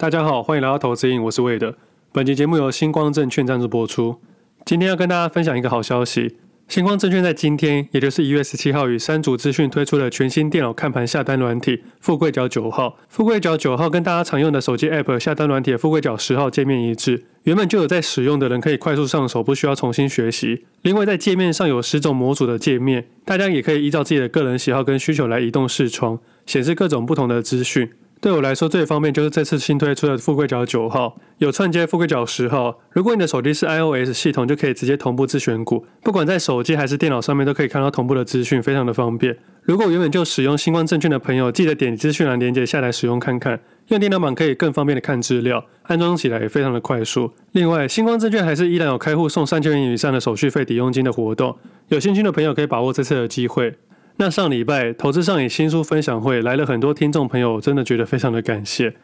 大家好，欢迎来到投资瘾，我是魏德。本期节目由星光证券赞助播出。今天要跟大家分享一个好消息，星光证券在今天，也就是一月十七号，与三足资讯推出了全新电脑看盘下单软体“富贵角九号”。富贵角九号跟大家常用的手机 App 下单软体“富贵角十号”界面一致，原本就有在使用的人可以快速上手，不需要重新学习。另外，在界面上有十种模组的界面，大家也可以依照自己的个人喜好跟需求来移动视窗，显示各种不同的资讯。对我来说最方便就是这次新推出的富贵角九号，有串接富贵角十号。如果你的手机是 iOS 系统，就可以直接同步自选股，不管在手机还是电脑上面都可以看到同步的资讯，非常的方便。如果原本就使用新光证券的朋友，记得点资讯栏连接下来使用看看。用电脑版可以更方便的看资料，安装起来也非常的快速。另外，新光证券还是依然有开户送三千元以上的手续费抵用金的活动，有兴趣的朋友可以把握这次的机会。那上礼拜投资上瘾新书分享会来了很多听众朋友，真的觉得非常的感谢。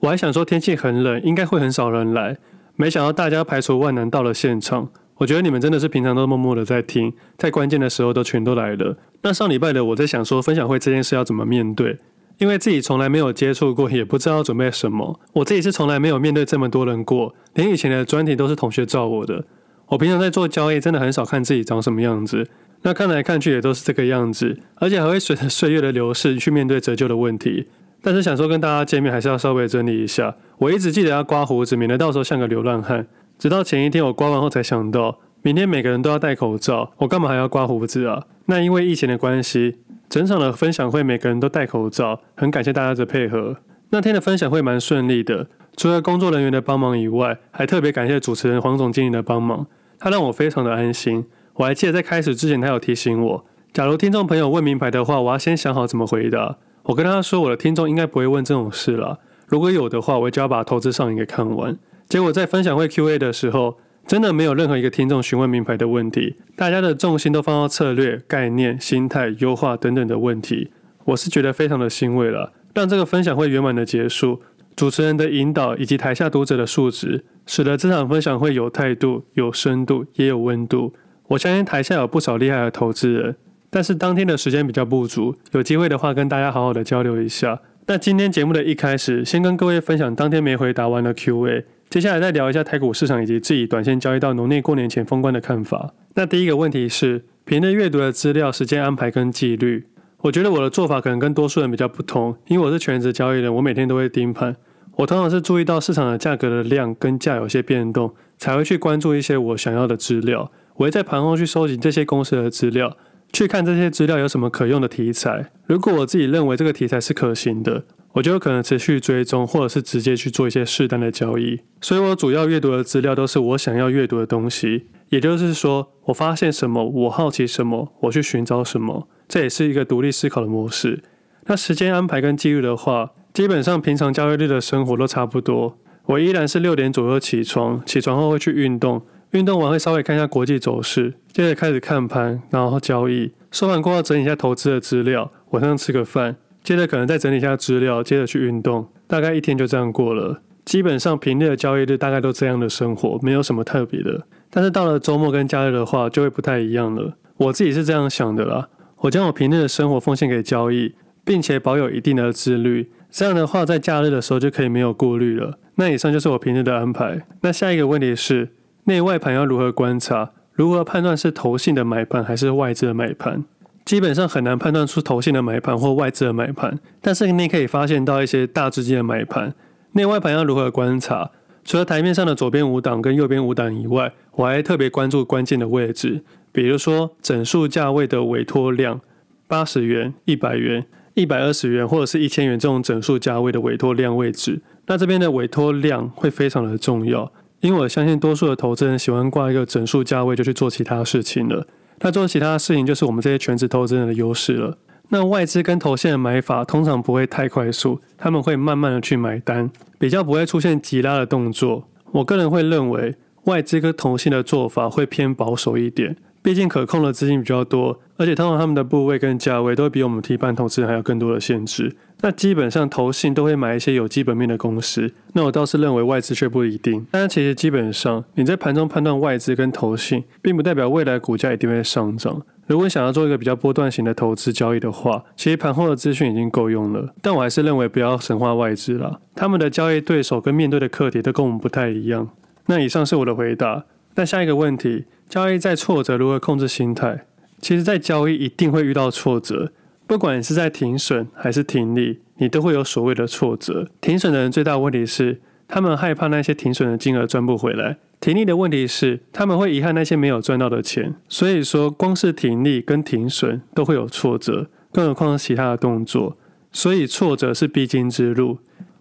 我还想说天气很冷，应该会很少人来，没想到大家排除万难到了现场。我觉得你们真的是平常都默默的在听，在关键的时候都全都来了。那上礼拜的我在想说分享会这件事要怎么面对，因为自己从来没有接触过，也不知道准备什么。我自己是从来没有面对这么多人过，连以前的专题都是同学照我的。我平常在做交易，真的很少看自己长什么样子。那看来看去也都是这个样子，而且还会随着岁月的流逝去面对折旧的问题。但是想说跟大家见面，还是要稍微整理一下。我一直记得要刮胡子，免得到时候像个流浪汉。直到前一天我刮完后才想到，明天每个人都要戴口罩，我干嘛还要刮胡子啊？那因为疫情的关系，整场的分享会每个人都戴口罩，很感谢大家的配合。那天的分享会蛮顺利的，除了工作人员的帮忙以外，还特别感谢主持人黄总经理的帮忙，他让我非常的安心。我还记得在开始之前，他有提醒我，假如听众朋友问明牌的话，我要先想好怎么回答。我跟他说，我的听众应该不会问这种事了。如果有的话，我就要把投资上瘾给看完。结果在分享会 Q&A 的时候，真的没有任何一个听众询问明牌的问题，大家的重心都放到策略、概念、心态、优化等等的问题。我是觉得非常的欣慰了，让这个分享会圆满的结束。主持人的引导以及台下读者的素质，使得这场分享会有态度、有深度，也有温度。我相信台下有不少厉害的投资人，但是当天的时间比较不足，有机会的话跟大家好好的交流一下。那今天节目的一开始，先跟各位分享当天没回答完的 Q&A，接下来再聊一下台股市场以及自己短线交易到农历过年前封关的看法。那第一个问题是，平日阅读的资料、时间安排跟纪律，我觉得我的做法可能跟多数人比较不同，因为我是全职交易人，我每天都会盯盘，我通常是注意到市场的价格的量跟价有些变动，才会去关注一些我想要的资料。我会在盘后去收集这些公司的资料，去看这些资料有什么可用的题材。如果我自己认为这个题材是可行的，我就有可能持续追踪，或者是直接去做一些适当的交易。所以我主要阅读的资料都是我想要阅读的东西，也就是说，我发现什么，我好奇什么，我去寻找什么，这也是一个独立思考的模式。那时间安排跟纪律的话，基本上平常交易日的生活都差不多。我依然是六点左右起床，起床后会去运动。运动完会稍微看一下国际走势，接着开始看盘，然后交易。收盘过后整理一下投资的资料，晚上吃个饭，接着可能再整理一下资料，接着去运动。大概一天就这样过了。基本上平日的交易日大概都这样的生活，没有什么特别的。但是到了周末跟假日的话，就会不太一样了。我自己是这样想的啦，我将我平日的生活奉献给交易，并且保有一定的自律。这样的话，在假日的时候就可以没有顾虑了。那以上就是我平日的安排。那下一个问题是。内外盘要如何观察？如何判断是投信的买盘还是外资的买盘？基本上很难判断出投信的买盘或外资的买盘，但是你可以发现到一些大资金的买盘。内外盘要如何观察？除了台面上的左边五档跟右边五档以外，我还特别关注关键的位置，比如说整数价位的委托量，八十元、一百元、一百二十元或者是一千元这种整数价位的委托量位置。那这边的委托量会非常的重要。因为我相信多数的投资人喜欢挂一个整数价位就去做其他事情了，那做其他事情就是我们这些全职投资人的优势了。那外资跟投线的买法通常不会太快速，他们会慢慢的去买单，比较不会出现急拉的动作。我个人会认为外资跟投信的做法会偏保守一点，毕竟可控的资金比较多，而且通常他们的部位跟价位都会比我们提盘投资人还有更多的限制。那基本上投信都会买一些有基本面的公司，那我倒是认为外资却不一定。但是其实基本上你在盘中判断外资跟投信，并不代表未来股价一定会上涨。如果你想要做一个比较波段型的投资交易的话，其实盘后的资讯已经够用了。但我还是认为不要神化外资啦，他们的交易对手跟面对的课题都跟我们不太一样。那以上是我的回答。那下一个问题，交易在挫折如何控制心态？其实，在交易一定会遇到挫折，不管是在停损还是停利，你都会有所谓的挫折。停损的人最大问题是，他们害怕那些停损的金额赚不回来；停利的问题是，他们会遗憾那些没有赚到的钱。所以说，光是停利跟停损都会有挫折，更何况是其他的动作。所以，挫折是必经之路。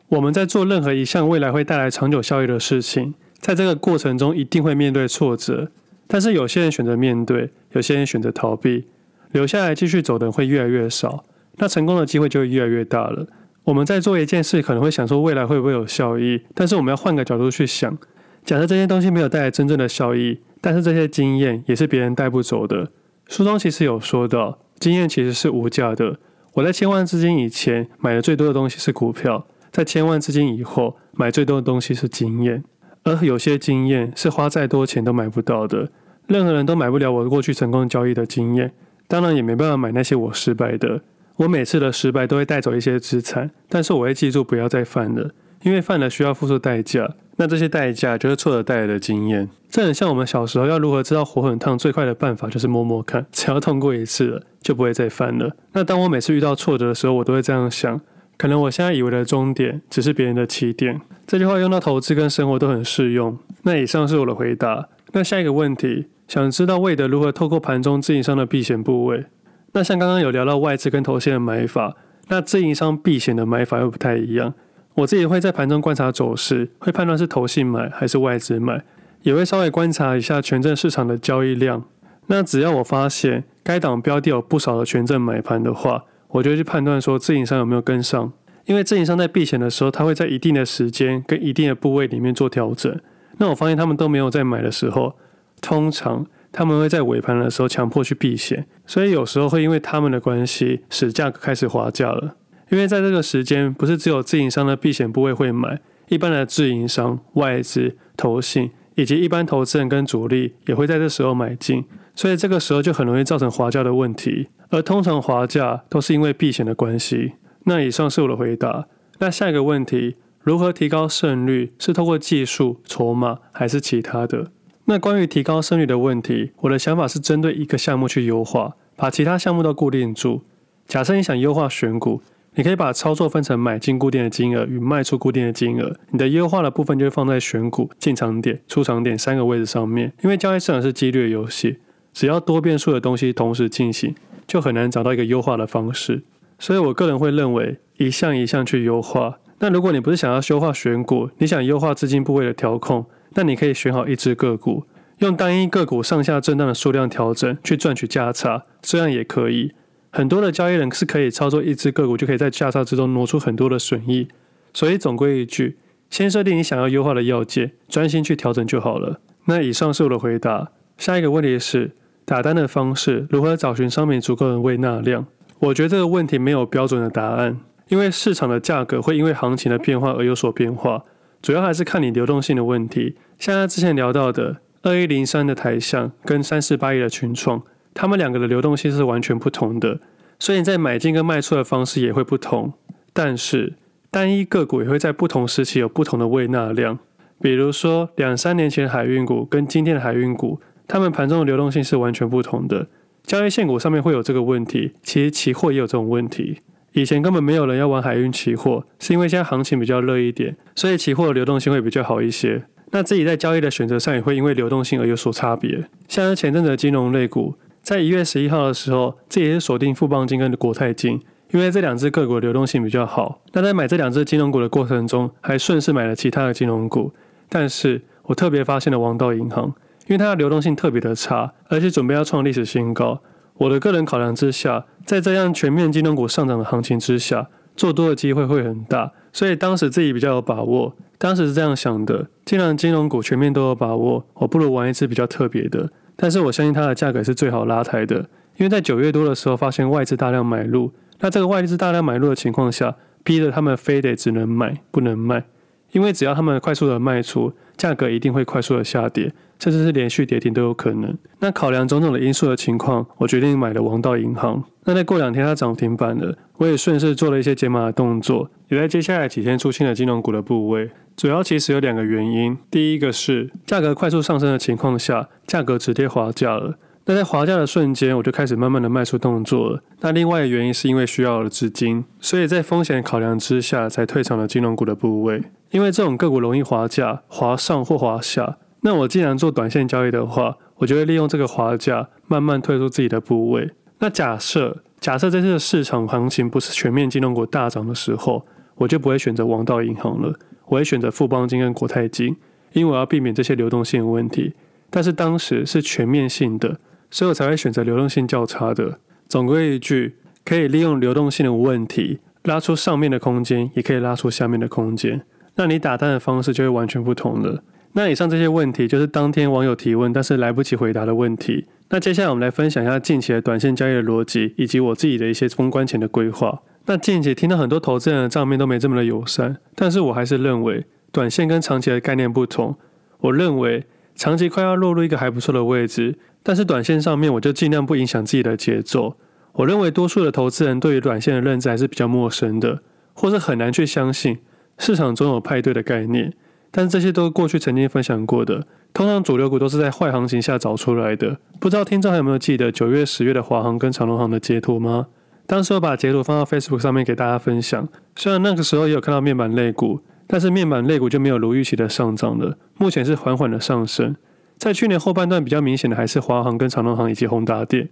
我们在做任何一项未来会带来长久效益的事情。在这个过程中，一定会面对挫折，但是有些人选择面对，有些人选择逃避，留下来继续走的人会越来越少，那成功的机会就越来越大了。我们在做一件事，可能会想说未来会不会有效益，但是我们要换个角度去想，假设这些东西没有带来真正的效益，但是这些经验也是别人带不走的。书中其实有说到，经验其实是无价的。我在千万资金以前买的最多的东西是股票，在千万资金以后买最多的东西是经验。而有些经验是花再多钱都买不到的，任何人都买不了我过去成功交易的经验，当然也没办法买那些我失败的。我每次的失败都会带走一些资产，但是我会记住不要再犯了，因为犯了需要付出代价，那这些代价就是错的带来的经验。这很像我们小时候要如何知道火很烫，最快的办法就是摸摸看，只要痛过一次了，就不会再犯了。那当我每次遇到挫折的时候，我都会这样想。可能我现在以为的终点，只是别人的起点。这句话用到投资跟生活都很适用。那以上是我的回答。那下一个问题，想知道魏德如何透过盘中自营商的避险部位？那像刚刚有聊到外资跟投信的买法，那自营商避险的买法又不太一样。我自己会在盘中观察走势，会判断是投信买还是外资买，也会稍微观察一下权证市场的交易量。那只要我发现该档标的有不少的权证买盘的话，我就去判断说自营商有没有跟上，因为自营商在避险的时候，他会在一定的时间跟一定的部位里面做调整。那我发现他们都没有在买的时候，通常他们会在尾盘的时候强迫去避险，所以有时候会因为他们的关系使价格开始滑价了。因为在这个时间，不是只有自营商的避险部位会买，一般的自营商、外资、投信以及一般投资人跟主力也会在这时候买进，所以这个时候就很容易造成滑价的问题。而通常滑价都是因为避险的关系。那以上是我的回答。那下一个问题，如何提高胜率？是透过技术、筹码，还是其他的？那关于提高胜率的问题，我的想法是针对一个项目去优化，把其他项目都固定住。假设你想优化选股，你可以把操作分成买进固定的金额与卖出固定的金额。你的优化的部分就会放在选股进场点、出场点三个位置上面。因为交易市场是几率游戏，只要多变数的东西同时进行。就很难找到一个优化的方式，所以我个人会认为一项一项去优化。那如果你不是想要优化选股，你想优化资金部位的调控，那你可以选好一只个股，用单一个股上下震荡的数量调整去赚取价差，这样也可以。很多的交易人是可以操作一只个股就可以在价差之中挪出很多的损益。所以总归一句，先设定你想要优化的要件，专心去调整就好了。那以上是我的回答。下一个问题是。打单的方式，如何找寻商品足够的胃纳量？我觉得这个问题没有标准的答案，因为市场的价格会因为行情的变化而有所变化，主要还是看你流动性的问题。像他之前聊到的二一零三的台象跟三四八一的群创，他们两个的流动性是完全不同的，所以你在买进跟卖出的方式也会不同。但是单一个股也会在不同时期有不同的胃纳量，比如说两三年前的海运股跟今天的海运股。他们盘中的流动性是完全不同的，交易线股上面会有这个问题，其实期货也有这种问题。以前根本没有人要玩海运期货，是因为现在行情比较热一点，所以期货的流动性会比较好一些。那自己在交易的选择上也会因为流动性而有所差别。像是前阵子的金融类股，在一月十一号的时候，自己也是锁定富邦金跟国泰金，因为这两只个股的流动性比较好。那在买这两只金融股的过程中，还顺势买了其他的金融股，但是我特别发现了王道银行。因为它的流动性特别的差，而且准备要创历史新高。我的个人考量之下，在这样全面金融股上涨的行情之下，做多的机会会很大。所以当时自己比较有把握，当时是这样想的：既然金融股全面都有把握，我不如玩一次比较特别的。但是我相信它的价格是最好拉抬的，因为在九月多的时候发现外资大量买入，那这个外资大量买入的情况下，逼得他们非得只能买不能卖，因为只要他们快速的卖出。价格一定会快速的下跌，甚至是连续跌停都有可能。那考量种种的因素的情况，我决定买了王道银行。那在过两天它涨停板了，我也顺势做了一些解码的动作，也在接下来几天出现了金融股的部位。主要其实有两个原因，第一个是价格快速上升的情况下，价格直接滑价了。那在滑价的瞬间，我就开始慢慢的卖出动作了。那另外的原因是因为需要了资金，所以在风险考量之下，才退场了金融股的部位。因为这种个股容易滑价，滑上或滑下。那我既然做短线交易的话，我就会利用这个滑价，慢慢退出自己的部位。那假设假设在这个市场行情不是全面金融股大涨的时候，我就不会选择王道银行了，我会选择富邦金跟国泰金，因为我要避免这些流动性的问题。但是当时是全面性的。所以我才会选择流动性较差的。总归一句，可以利用流动性的问题拉出上面的空间，也可以拉出下面的空间。那你打单的方式就会完全不同了。那以上这些问题就是当天网友提问但是来不及回答的问题。那接下来我们来分享一下近期的短线交易的逻辑，以及我自己的一些封关前的规划。那近期听到很多投资人的账面都没这么的友善，但是我还是认为短线跟长期的概念不同。我认为长期快要落入一个还不错的位置。但是短线上面，我就尽量不影响自己的节奏。我认为多数的投资人对于短线的认知还是比较陌生的，或是很难去相信市场总有派对的概念。但是这些都是过去曾经分享过的，通常主流股都是在坏行情下找出来的。不知道听众还有没有记得九月、十月的华航跟长荣航的截图吗？当时我把截图放到 Facebook 上面给大家分享。虽然那个时候也有看到面板类股，但是面板类股就没有如预期的上涨了，目前是缓缓的上升。在去年后半段比较明显的还是华航跟长荣航以及宏达电。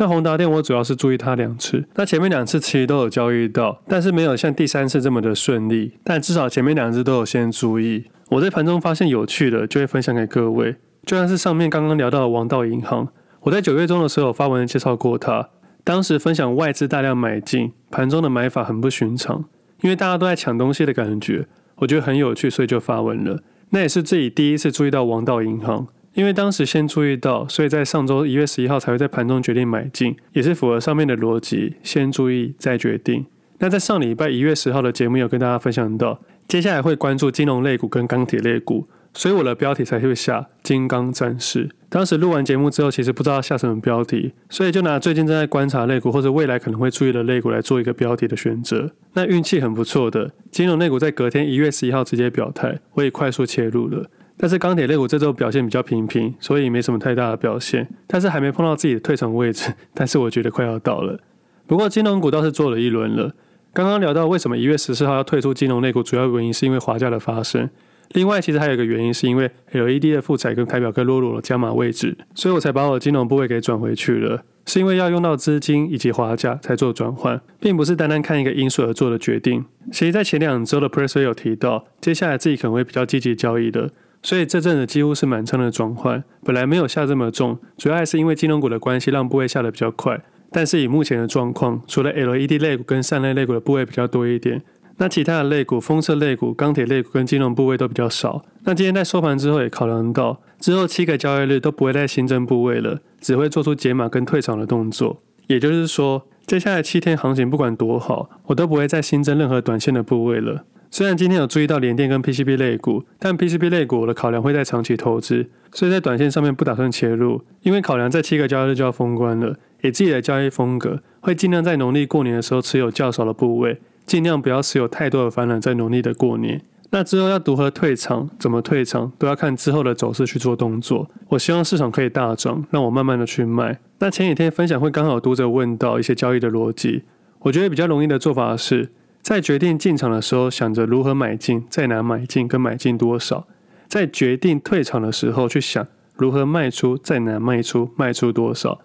那宏达电我主要是注意它两次，那前面两次其实都有交易到，但是没有像第三次这么的顺利。但至少前面两次都有先注意。我在盘中发现有趣的，就会分享给各位。就像是上面刚刚聊到的王道银行，我在九月中的时候有发文介绍过它，当时分享外资大量买进，盘中的买法很不寻常，因为大家都在抢东西的感觉，我觉得很有趣，所以就发文了。那也是自己第一次注意到王道银行。因为当时先注意到，所以在上周一月十一号才会在盘中决定买进，也是符合上面的逻辑，先注意再决定。那在上礼拜一月十号的节目有跟大家分享到，接下来会关注金融类股跟钢铁类股，所以我的标题才会下“金刚战士”。当时录完节目之后，其实不知道下什么标题，所以就拿最近正在观察类股或者未来可能会注意的类股来做一个标题的选择。那运气很不错的，金融类股在隔天一月十一号直接表态，我也快速切入了。但是钢铁类股这周表现比较平平，所以没什么太大的表现。但是还没碰到自己的退场位置，但是我觉得快要到了。不过金融股倒是做了一轮了。刚刚聊到为什么一月十四号要退出金融类股，主要原因是因为滑价的发生。另外，其实还有一个原因是因为 LED 的负载跟台表科落入了加码位置，所以我才把我的金融部位给转回去了。是因为要用到资金以及滑价才做转换，并不是单单看一个因素而做的决定。其实，在前两周的 Press 有提到，接下来自己可能会比较积极交易的。所以这阵子几乎是满仓的转换，本来没有下这么重，主要还是因为金融股的关系，让部位下得比较快。但是以目前的状况，除了 LED 类股跟散热类股的部位比较多一点，那其他的类股、风车类股、钢铁类股跟金融部位都比较少。那今天在收盘之后也考量到，之后七个交易日都不会再新增部位了，只会做出解码跟退场的动作。也就是说，接下来七天行情不管多好，我都不会再新增任何短线的部位了。虽然今天有注意到联电跟 PCB 类股，但 PCB 类股我的考量会在长期投资，所以在短线上面不打算切入，因为考量在七个交易日就要封关了，以自己的交易风格，会尽量在农历过年的时候持有较少的部位，尽量不要持有太多的反弹在农历的过年。那之后要如何退场，怎么退场，都要看之后的走势去做动作。我希望市场可以大涨，让我慢慢的去卖。那前几天分享会刚好读者问到一些交易的逻辑，我觉得比较容易的做法是。在决定进场的时候，想着如何买进，在哪买进，跟买进多少；在决定退场的时候，去想如何卖出，在哪卖出，卖出多少。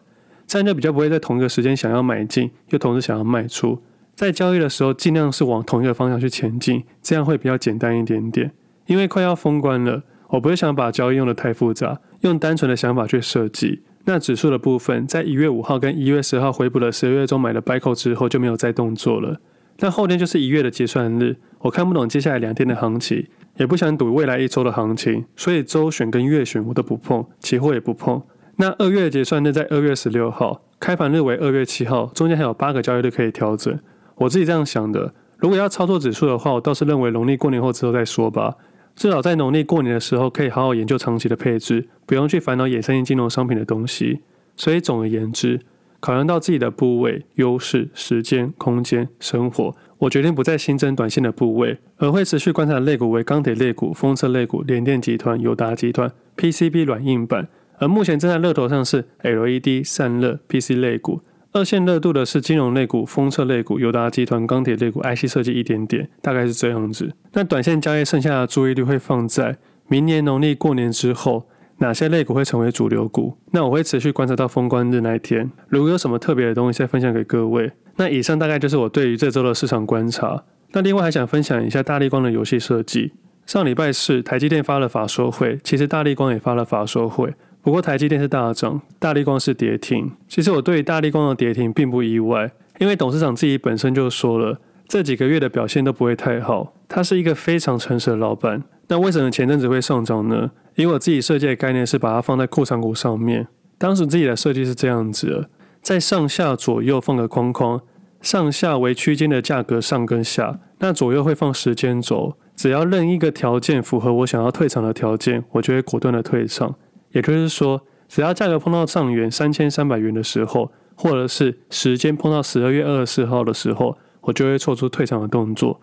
这样就比较不会在同一个时间想要买进，又同时想要卖出。在交易的时候，尽量是往同一个方向去前进，这样会比较简单一点点。因为快要封关了，我不会想把交易用得太复杂，用单纯的想法去设计。那指数的部分，在一月五号跟一月十号回补了十二月中买的 buy call 之后，就没有再动作了。那后天就是一月的结算日，我看不懂接下来两天的行情，也不想赌未来一周的行情，所以周选跟月选我都不碰，期货也不碰。那二月的结算日在二月十六号，开盘日为二月七号，中间还有八个交易日可以调整。我自己这样想的，如果要操作指数的话，我倒是认为农历过年后之后再说吧。至少在农历过年的时候，可以好好研究长期的配置，不用去烦恼衍生性金融商品的东西。所以总而言之，考量到自己的部位、优势、时间、空间、生活，我决定不再新增短线的部位，而会持续观察的类股为钢铁类股、封测类股、联电集团、友达集团、PCB 软硬板。而目前正在热头上是 LED 散热 PC 类股，二线热度的是金融类股、封测类股、友达集团、钢铁类股、IC 设计一点点，大概是这样子。那短线交易剩下的注意力会放在明年农历过年之后，哪些类股会成为主流股？那我会持续观察到封关日那一天，如果有什么特别的东西再分享给各位。那以上大概就是我对于这周的市场观察。那另外还想分享一下大立光的游戏设计。上礼拜四台积电发了法说会，其实大立光也发了法说会。不过台积电是大涨，大立光是跌停。其实我对于大立光的跌停并不意外，因为董事长自己本身就说了，这几个月的表现都不会太好。他是一个非常诚实的老板。那为什么前阵子会上涨呢？因为我自己设计的概念是把它放在库藏股上面。当时自己的设计是这样子的，在上下左右放个框框，上下为区间的价格上跟下，那左右会放时间轴，只要任一个条件符合我想要退场的条件，我就会果断的退场。也就是说，只要价格碰到上元三千三百元的时候，或者是时间碰到十二月二十四号的时候，我就会做出退场的动作。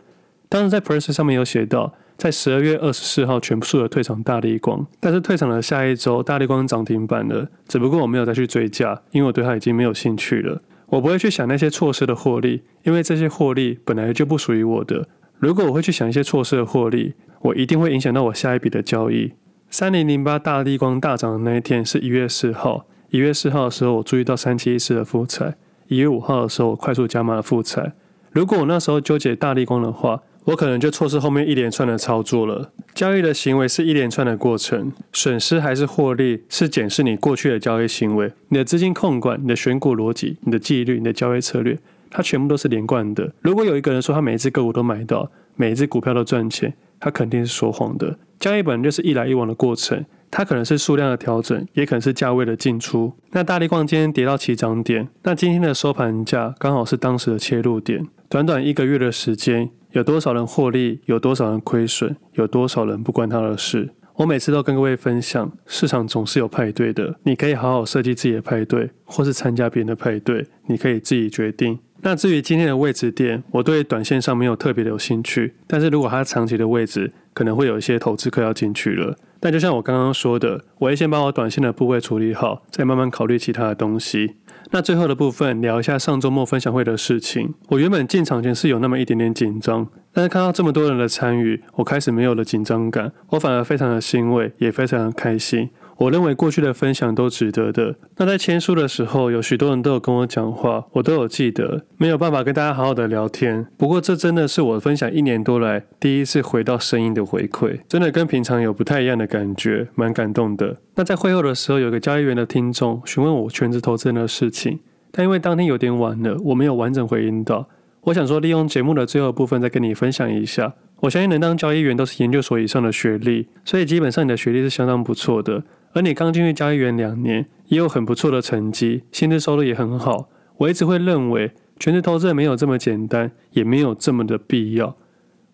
当时在 Press 上面有写到，在十二月二十四号全部数的退场大立光，但是退场的下一周大立光涨停板了，只不过我没有再去追价，因为我对它已经没有兴趣了。我不会去想那些错失的获利，因为这些获利本来就不属于我的。如果我会去想一些错失的获利，我一定会影响到我下一笔的交易。三零零八大立光大涨的那一天是一月四号。一月四号的时候，我注意到三七一四的复彩。一月五号的时候，我快速加码了复彩。如果我那时候纠结大立光的话，我可能就错失后面一连串的操作了。交易的行为是一连串的过程，损失还是获利，是检视你过去的交易行为、你的资金控管、你的选股逻辑、你的纪律、你的交易策略，它全部都是连贯的。如果有一个人说他每一只个股都买到，每一只股票都赚钱，他肯定是说谎的。交易本就是一来一往的过程，它可能是数量的调整，也可能是价位的进出。那大力光今天跌到起涨点，那今天的收盘价刚好是当时的切入点。短短一个月的时间，有多少人获利，有多少人亏损，有多少人不关他的事。我每次都跟各位分享，市场总是有派对的，你可以好好设计自己的派对，或是参加别人的派对，你可以自己决定。那至于今天的位置点，我对短线上没有特别的有兴趣，但是如果它长期的位置，可能会有一些投资客要进去了。但就像我刚刚说的，我会先把我短线的部位处理好，再慢慢考虑其他的东西。那最后的部分聊一下上周末分享会的事情。我原本进场前是有那么一点点紧张，但是看到这么多人的参与，我开始没有了紧张感，我反而非常的欣慰，也非常的开心。我认为过去的分享都值得的。那在签书的时候，有许多人都有跟我讲话，我都有记得，没有办法跟大家好好的聊天。不过这真的是我分享一年多来第一次回到声音的回馈，真的跟平常有不太一样的感觉，蛮感动的。那在会后的时候，有个交易员的听众询问我全职投资人的事情，但因为当天有点晚了，我没有完整回应到。我想说，利用节目的最后部分再跟你分享一下。我相信能当交易员都是研究所以上的学历，所以基本上你的学历是相当不错的。而你刚进去交易员两年，也有很不错的成绩，薪资收入也很好。我一直会认为，全职投资没有这么简单，也没有这么的必要。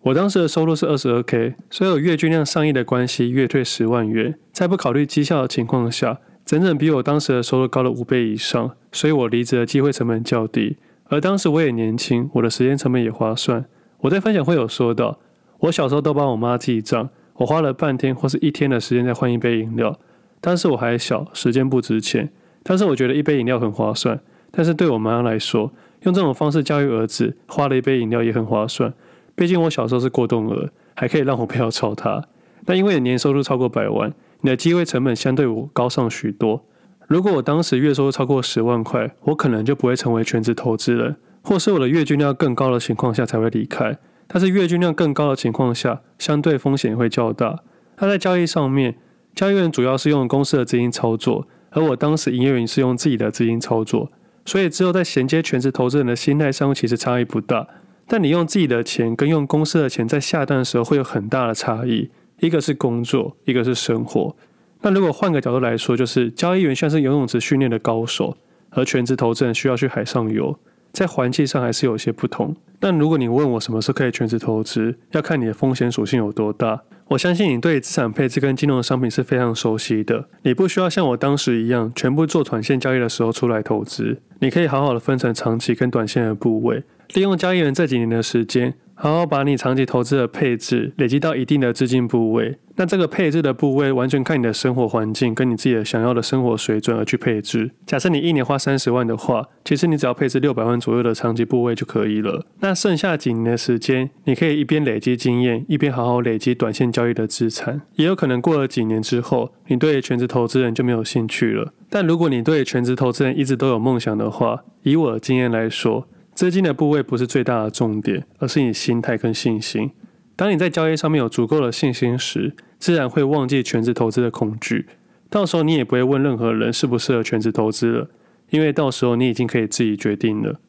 我当时的收入是二十二 K，所以有月均量上亿的关系，月退十万元，在不考虑绩效的情况下，整整比我当时的收入高了五倍以上。所以我离职的机会成本较低，而当时我也年轻，我的时间成本也划算。我在分享会有说到，我小时候都帮我妈记账，我花了半天或是一天的时间在换一杯饮料。当时我还小，时间不值钱，但是我觉得一杯饮料很划算。但是对我妈来说，用这种方式教育儿子，花了一杯饮料也很划算。毕竟我小时候是过动儿，还可以让我不要吵他。但因为你年收入超过百万，你的机会成本相对我高上许多。如果我当时月收入超过十万块，我可能就不会成为全职投资人，或是我的月均量更高的情况下才会离开。但是月均量更高的情况下，相对风险会较大。它在交易上面。交易员主要是用公司的资金操作，而我当时营业员是用自己的资金操作，所以只有在衔接全职投资人的心态上其实差异不大。但你用自己的钱跟用公司的钱在下单的时候会有很大的差异，一个是工作，一个是生活。那如果换个角度来说，就是交易员像是游泳池训练的高手，而全职投资人需要去海上游，在环境上还是有些不同。但如果你问我什么时候可以全职投资，要看你的风险属性有多大。我相信你对资产配置跟金融商品是非常熟悉的，你不需要像我当时一样，全部做短线交易的时候出来投资，你可以好好的分成长期跟短线的部位，利用交易员这几年的时间。好好把你长期投资的配置累积到一定的资金部位，那这个配置的部位完全看你的生活环境跟你自己的想要的生活水准而去配置。假设你一年花三十万的话，其实你只要配置六百万左右的长期部位就可以了。那剩下几年的时间，你可以一边累积经验，一边好好累积短线交易的资产。也有可能过了几年之后，你对全职投资人就没有兴趣了。但如果你对全职投资人一直都有梦想的话，以我的经验来说，资金的部位不是最大的重点，而是你心态跟信心。当你在交易上面有足够的信心时，自然会忘记全职投资的恐惧。到时候你也不会问任何人适不适合全职投资了，因为到时候你已经可以自己决定了。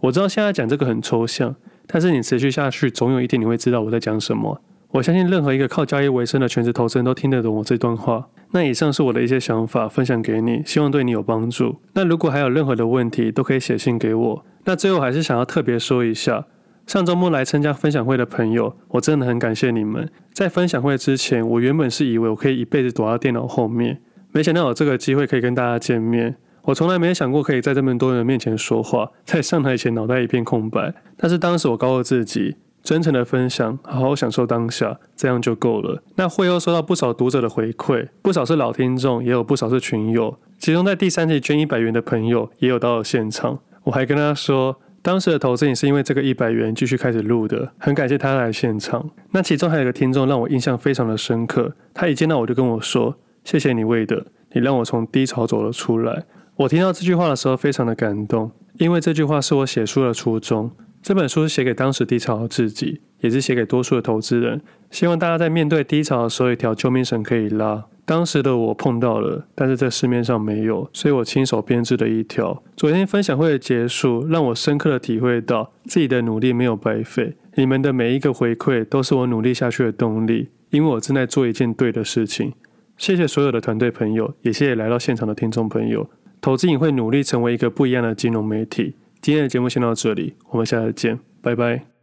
我知道现在讲这个很抽象，但是你持续下去，总有一天你会知道我在讲什么。我相信任何一个靠交易为生的全职投资人都听得懂我这段话。那以上是我的一些想法，分享给你，希望对你有帮助。那如果还有任何的问题，都可以写信给我。那最后还是想要特别说一下，上周末来参加分享会的朋友，我真的很感谢你们。在分享会之前，我原本是以为我可以一辈子躲到电脑后面，没想到有这个机会可以跟大家见面。我从来没想过可以在这么多人面前说话，在上台前脑袋一片空白。但是当时我告诉自己，真诚的分享，好好享受当下，这样就够了。那会后收到不少读者的回馈，不少是老听众，也有不少是群友。其中在第三集捐一百元的朋友，也有到了现场。我还跟他说，当时的投资也是因为这个一百元继续开始录的，很感谢他来现场。那其中还有一个听众让我印象非常的深刻，他一见到我就跟我说：“谢谢你，魏的，你让我从低潮走了出来。”我听到这句话的时候非常的感动，因为这句话是我写书的初衷。这本书是写给当时低潮的自己，也是写给多数的投资人，希望大家在面对低潮的时候，一条救命绳可以拉。当时的我碰到了，但是在市面上没有，所以我亲手编织了一条。昨天分享会的结束，让我深刻的体会到自己的努力没有白费。你们的每一个回馈都是我努力下去的动力，因为我正在做一件对的事情。谢谢所有的团队朋友，也谢谢来到现场的听众朋友。投资影会努力成为一个不一样的金融媒体。今天的节目先到这里，我们下次见，拜拜。